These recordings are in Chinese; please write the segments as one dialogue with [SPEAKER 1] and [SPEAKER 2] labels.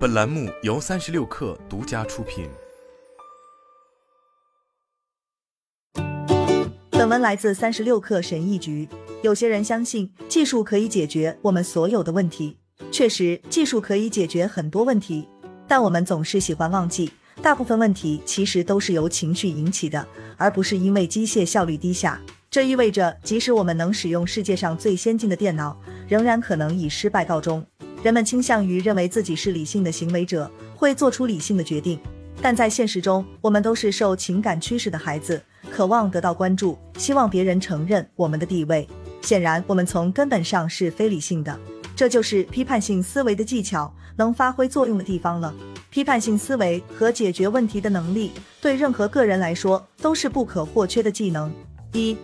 [SPEAKER 1] 本栏目由三十六氪独家出品。
[SPEAKER 2] 本文来自三十六氪神译局。有些人相信技术可以解决我们所有的问题，确实，技术可以解决很多问题，但我们总是喜欢忘记，大部分问题其实都是由情绪引起的，而不是因为机械效率低下。这意味着，即使我们能使用世界上最先进的电脑，仍然可能以失败告终。人们倾向于认为自己是理性的行为者，会做出理性的决定，但在现实中，我们都是受情感驱使的孩子，渴望得到关注，希望别人承认我们的地位。显然，我们从根本上是非理性的。这就是批判性思维的技巧能发挥作用的地方了。批判性思维和解决问题的能力，对任何个人来说都是不可或缺的技能。一，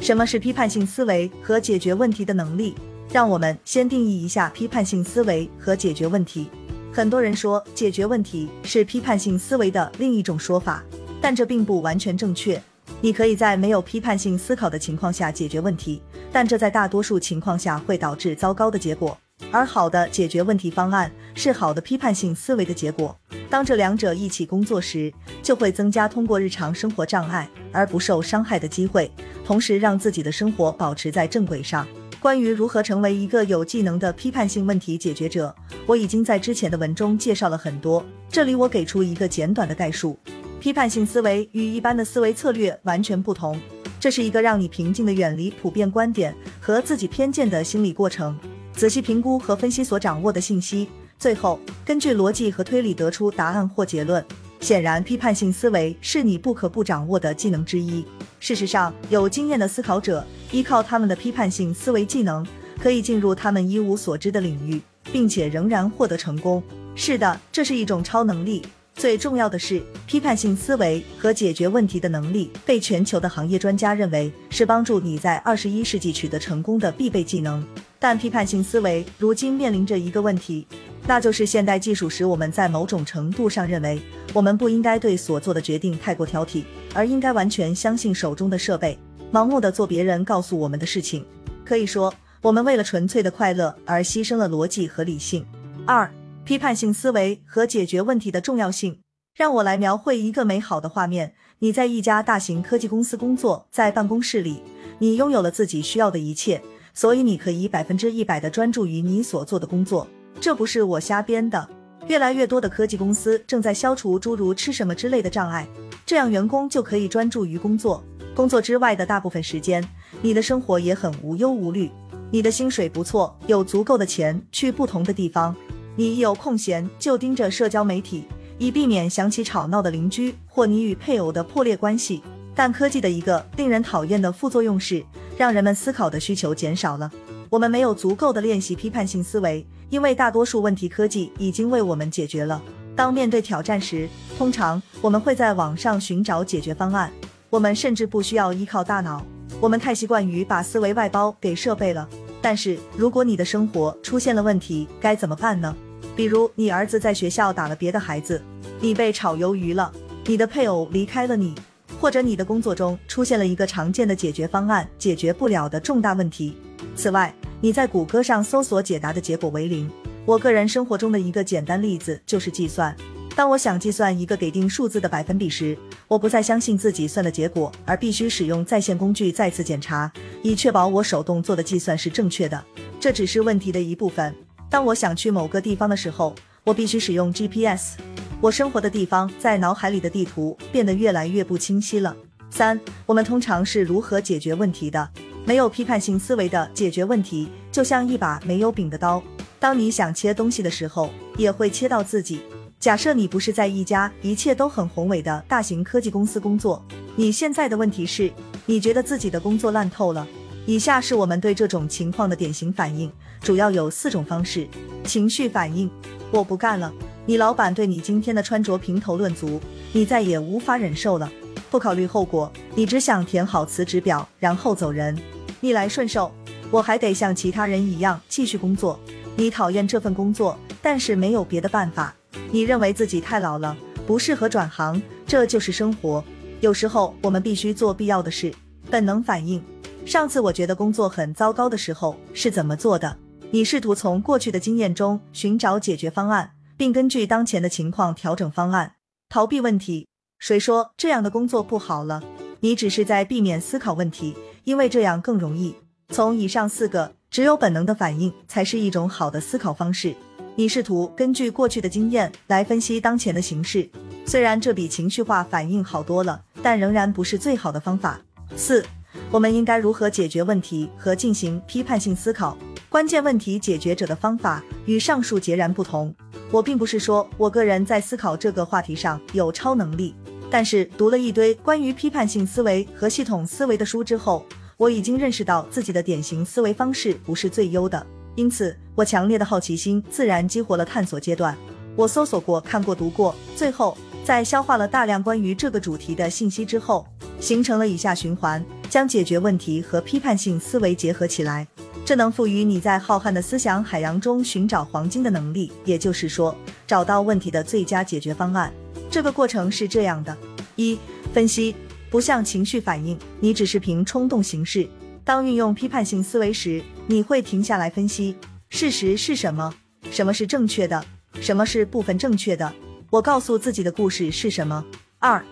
[SPEAKER 2] 什么是批判性思维和解决问题的能力？让我们先定义一下批判性思维和解决问题。很多人说解决问题是批判性思维的另一种说法，但这并不完全正确。你可以在没有批判性思考的情况下解决问题，但这在大多数情况下会导致糟糕的结果。而好的解决问题方案是好的批判性思维的结果。当这两者一起工作时，就会增加通过日常生活障碍而不受伤害的机会，同时让自己的生活保持在正轨上。关于如何成为一个有技能的批判性问题解决者，我已经在之前的文中介绍了很多。这里我给出一个简短的概述：批判性思维与一般的思维策略完全不同，这是一个让你平静地远离普遍观点和自己偏见的心理过程，仔细评估和分析所掌握的信息，最后根据逻辑和推理得出答案或结论。显然，批判性思维是你不可不掌握的技能之一。事实上，有经验的思考者依靠他们的批判性思维技能，可以进入他们一无所知的领域，并且仍然获得成功。是的，这是一种超能力。最重要的是，批判性思维和解决问题的能力被全球的行业专家认为是帮助你在二十一世纪取得成功的必备技能。但批判性思维如今面临着一个问题。那就是现代技术使我们在某种程度上认为，我们不应该对所做的决定太过挑剔，而应该完全相信手中的设备，盲目的做别人告诉我们的事情。可以说，我们为了纯粹的快乐而牺牲了逻辑和理性。二、批判性思维和解决问题的重要性。让我来描绘一个美好的画面：你在一家大型科技公司工作，在办公室里，你拥有了自己需要的一切，所以你可以百分之一百的专注于你所做的工作。这不是我瞎编的。越来越多的科技公司正在消除诸如吃什么之类的障碍，这样员工就可以专注于工作。工作之外的大部分时间，你的生活也很无忧无虑。你的薪水不错，有足够的钱去不同的地方。你一有空闲就盯着社交媒体，以避免想起吵闹的邻居或你与配偶的破裂关系。但科技的一个令人讨厌的副作用是，让人们思考的需求减少了。我们没有足够的练习批判性思维，因为大多数问题科技已经为我们解决了。当面对挑战时，通常我们会在网上寻找解决方案。我们甚至不需要依靠大脑，我们太习惯于把思维外包给设备了。但是，如果你的生活出现了问题，该怎么办呢？比如，你儿子在学校打了别的孩子，你被炒鱿鱼了，你的配偶离开了你，或者你的工作中出现了一个常见的解决方案解决不了的重大问题。此外，你在谷歌上搜索解答的结果为零。我个人生活中的一个简单例子就是计算。当我想计算一个给定数字的百分比时，我不再相信自己算的结果，而必须使用在线工具再次检查，以确保我手动做的计算是正确的。这只是问题的一部分。当我想去某个地方的时候，我必须使用 GPS。我生活的地方在脑海里的地图变得越来越不清晰了。三，我们通常是如何解决问题的？没有批判性思维的解决问题，就像一把没有柄的刀。当你想切东西的时候，也会切到自己。假设你不是在一家一切都很宏伟的大型科技公司工作，你现在的问题是，你觉得自己的工作烂透了。以下是我们对这种情况的典型反应，主要有四种方式：情绪反应，我不干了。你老板对你今天的穿着评头论足，你再也无法忍受了。不考虑后果，你只想填好辞职表，然后走人。逆来顺受，我还得像其他人一样继续工作。你讨厌这份工作，但是没有别的办法。你认为自己太老了，不适合转行，这就是生活。有时候我们必须做必要的事。本能反应，上次我觉得工作很糟糕的时候是怎么做的？你试图从过去的经验中寻找解决方案，并根据当前的情况调整方案。逃避问题，谁说这样的工作不好了？你只是在避免思考问题，因为这样更容易。从以上四个，只有本能的反应才是一种好的思考方式。你试图根据过去的经验来分析当前的形势，虽然这比情绪化反应好多了，但仍然不是最好的方法。四，我们应该如何解决问题和进行批判性思考？关键问题解决者的方法与上述截然不同。我并不是说我个人在思考这个话题上有超能力，但是读了一堆关于批判性思维和系统思维的书之后，我已经认识到自己的典型思维方式不是最优的。因此，我强烈的好奇心自然激活了探索阶段。我搜索过、看过、读过，最后在消化了大量关于这个主题的信息之后，形成了以下循环：将解决问题和批判性思维结合起来。这能赋予你在浩瀚的思想海洋中寻找黄金的能力，也就是说，找到问题的最佳解决方案。这个过程是这样的：一、分析不像情绪反应，你只是凭冲动行事。当运用批判性思维时，你会停下来分析事实是什么，什么是正确的，什么是部分正确的。我告诉自己的故事是什么。二、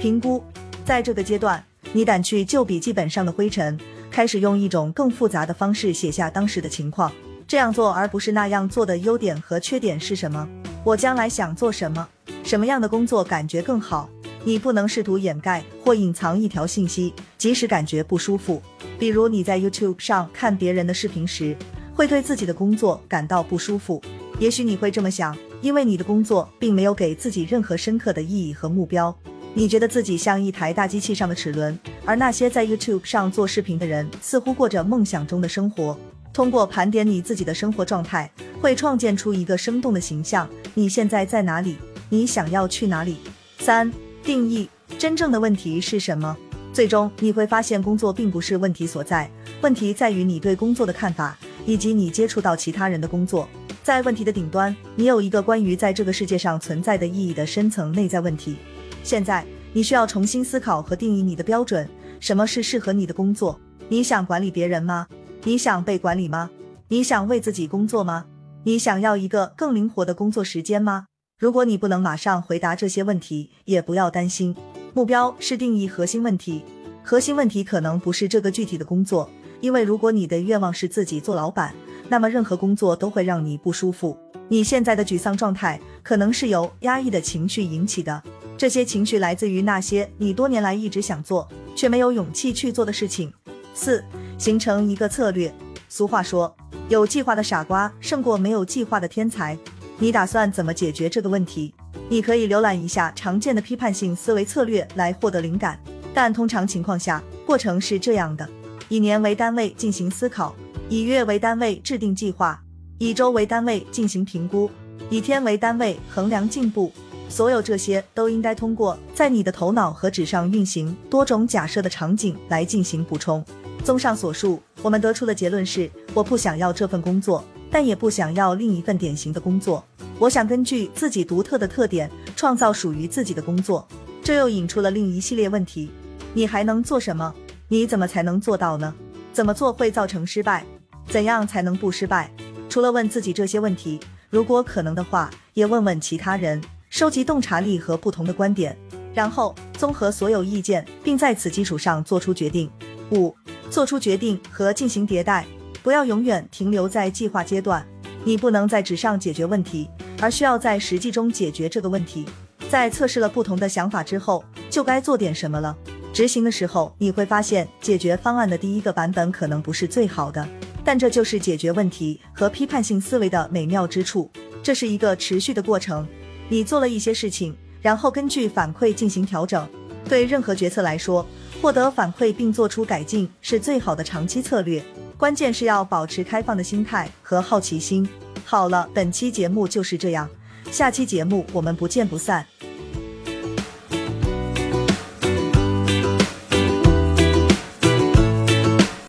[SPEAKER 2] 评估，在这个阶段，你掸去旧笔记本上的灰尘，开始用一种更复杂的方式写下当时的情况。这样做而不是那样做的优点和缺点是什么？我将来想做什么？什么样的工作感觉更好？你不能试图掩盖或隐藏一条信息，即使感觉不舒服。比如你在 YouTube 上看别人的视频时，会对自己的工作感到不舒服。也许你会这么想，因为你的工作并没有给自己任何深刻的意义和目标。你觉得自己像一台大机器上的齿轮，而那些在 YouTube 上做视频的人似乎过着梦想中的生活。通过盘点你自己的生活状态，会创建出一个生动的形象。你现在在哪里？你想要去哪里？三、定义真正的问题是什么？最终你会发现，工作并不是问题所在，问题在于你对工作的看法，以及你接触到其他人的工作。在问题的顶端，你有一个关于在这个世界上存在的意义的深层内在问题。现在，你需要重新思考和定义你的标准：什么是适合你的工作？你想管理别人吗？你想被管理吗？你想为自己工作吗？你想要一个更灵活的工作时间吗？如果你不能马上回答这些问题，也不要担心。目标是定义核心问题，核心问题可能不是这个具体的工作，因为如果你的愿望是自己做老板，那么任何工作都会让你不舒服。你现在的沮丧状态可能是由压抑的情绪引起的，这些情绪来自于那些你多年来一直想做却没有勇气去做的事情。四，形成一个策略。俗话说，有计划的傻瓜胜过没有计划的天才。你打算怎么解决这个问题？你可以浏览一下常见的批判性思维策略来获得灵感，但通常情况下，过程是这样的：以年为单位进行思考，以月为单位制定计划，以周为单位进行评估，以天为单位衡量进步。所有这些都应该通过在你的头脑和纸上运行多种假设的场景来进行补充。综上所述，我们得出的结论是：我不想要这份工作，但也不想要另一份典型的工作。我想根据自己独特的特点，创造属于自己的工作。这又引出了另一系列问题：你还能做什么？你怎么才能做到呢？怎么做会造成失败？怎样才能不失败？除了问自己这些问题，如果可能的话，也问问其他人，收集洞察力和不同的观点，然后综合所有意见，并在此基础上做出决定。五、做出决定和进行迭代，不要永远停留在计划阶段。你不能在纸上解决问题。而需要在实际中解决这个问题。在测试了不同的想法之后，就该做点什么了。执行的时候，你会发现解决方案的第一个版本可能不是最好的，但这就是解决问题和批判性思维的美妙之处。这是一个持续的过程。你做了一些事情，然后根据反馈进行调整。对任何决策来说，获得反馈并做出改进是最好的长期策略。关键是要保持开放的心态和好奇心。好了，本期节目就是这样，下期节目我们不见不散。